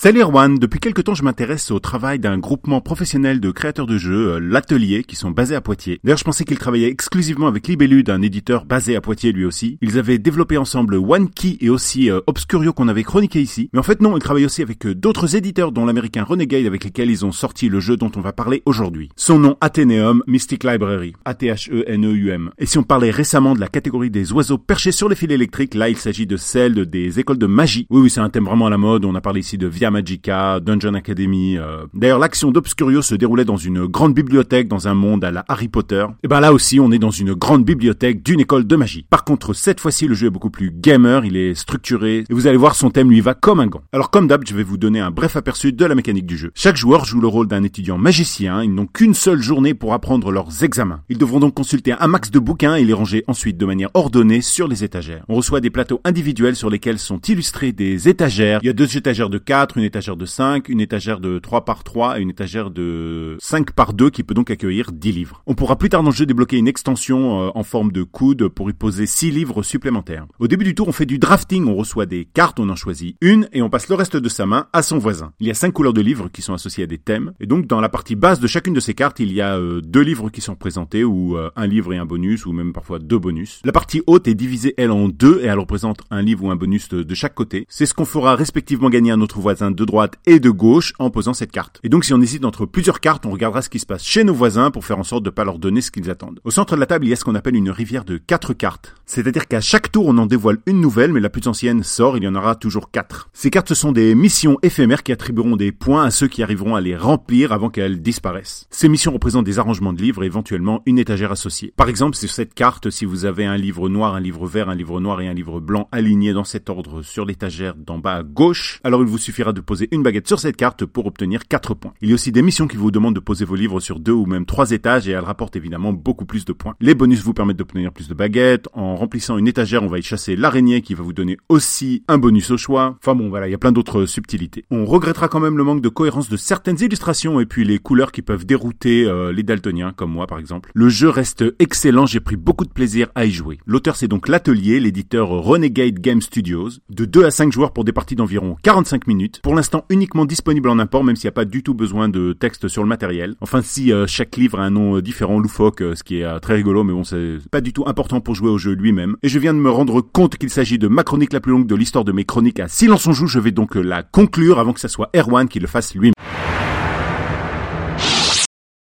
Salut Erwan, depuis quelque temps je m'intéresse au travail d'un groupement professionnel de créateurs de jeux, euh, l'Atelier, qui sont basés à Poitiers. D'ailleurs je pensais qu'ils travaillaient exclusivement avec Libellude, un éditeur basé à Poitiers lui aussi. Ils avaient développé ensemble One Key et aussi euh, Obscurio qu'on avait chroniqué ici. Mais en fait non, ils travaillent aussi avec euh, d'autres éditeurs dont l'américain Renegade avec lesquels ils ont sorti le jeu dont on va parler aujourd'hui. Son nom Atheneum Mystic Library, A-T-H-E-N-E-U-M. Et si on parlait récemment de la catégorie des oiseaux perchés sur les fils électriques, là il s'agit de celle des écoles de magie. Oui oui c'est un thème vraiment à la mode, on a parlé ici de Via Magica, Dungeon Academy. Euh. D'ailleurs, l'action d'Obscurio se déroulait dans une grande bibliothèque dans un monde à la Harry Potter. Et ben là aussi, on est dans une grande bibliothèque d'une école de magie. Par contre, cette fois-ci, le jeu est beaucoup plus gamer, il est structuré, et vous allez voir, son thème lui va comme un gant. Alors comme d'hab, je vais vous donner un bref aperçu de la mécanique du jeu. Chaque joueur joue le rôle d'un étudiant magicien, ils n'ont qu'une seule journée pour apprendre leurs examens. Ils devront donc consulter un max de bouquins et les ranger ensuite de manière ordonnée sur les étagères. On reçoit des plateaux individuels sur lesquels sont illustrés des étagères. Il y a deux étagères de 4, une étagère de 5, une étagère de 3 par 3 et une étagère de 5 par 2 qui peut donc accueillir 10 livres. On pourra plus tard dans le jeu débloquer une extension euh, en forme de coude pour y poser 6 livres supplémentaires. Au début du tour, on fait du drafting, on reçoit des cartes, on en choisit une et on passe le reste de sa main à son voisin. Il y a 5 couleurs de livres qui sont associées à des thèmes et donc dans la partie basse de chacune de ces cartes, il y a euh, deux livres qui sont présentés ou euh, un livre et un bonus ou même parfois deux bonus. La partie haute est divisée elle en deux et elle représente un livre ou un bonus de, de chaque côté. C'est ce qu'on fera respectivement gagner à notre voisin de droite et de gauche en posant cette carte. Et donc si on hésite entre plusieurs cartes, on regardera ce qui se passe chez nos voisins pour faire en sorte de pas leur donner ce qu'ils attendent. Au centre de la table, il y a ce qu'on appelle une rivière de quatre cartes. C'est-à-dire qu'à chaque tour, on en dévoile une nouvelle, mais la plus ancienne sort, il y en aura toujours quatre. Ces cartes, ce sont des missions éphémères qui attribueront des points à ceux qui arriveront à les remplir avant qu'elles disparaissent. Ces missions représentent des arrangements de livres et éventuellement une étagère associée. Par exemple, sur cette carte, si vous avez un livre noir, un livre vert, un livre noir et un livre blanc alignés dans cet ordre sur l'étagère d'en bas à gauche, alors il vous suffira de poser une baguette sur cette carte pour obtenir 4 points. Il y a aussi des missions qui vous demandent de poser vos livres sur deux ou même trois étages et elles rapportent évidemment beaucoup plus de points. Les bonus vous permettent d'obtenir plus de baguettes. En remplissant une étagère, on va y chasser l'araignée qui va vous donner aussi un bonus au choix. Enfin bon, voilà, il y a plein d'autres subtilités. On regrettera quand même le manque de cohérence de certaines illustrations et puis les couleurs qui peuvent dérouter euh, les daltoniens, comme moi par exemple. Le jeu reste excellent, j'ai pris beaucoup de plaisir à y jouer. L'auteur c'est donc l'atelier, l'éditeur Renegade Game Studios, de 2 à 5 joueurs pour des parties d'environ 45 minutes. Pour l'instant uniquement disponible en import, même s'il n'y a pas du tout besoin de texte sur le matériel. Enfin, si euh, chaque livre a un nom euh, différent, loufoque, euh, ce qui est très rigolo, mais bon, c'est pas du tout important pour jouer au jeu lui-même. Et je viens de me rendre compte qu'il s'agit de ma chronique la plus longue de l'histoire de mes chroniques à Silence on joue. Je vais donc la conclure avant que ce soit Erwan qui le fasse lui-même.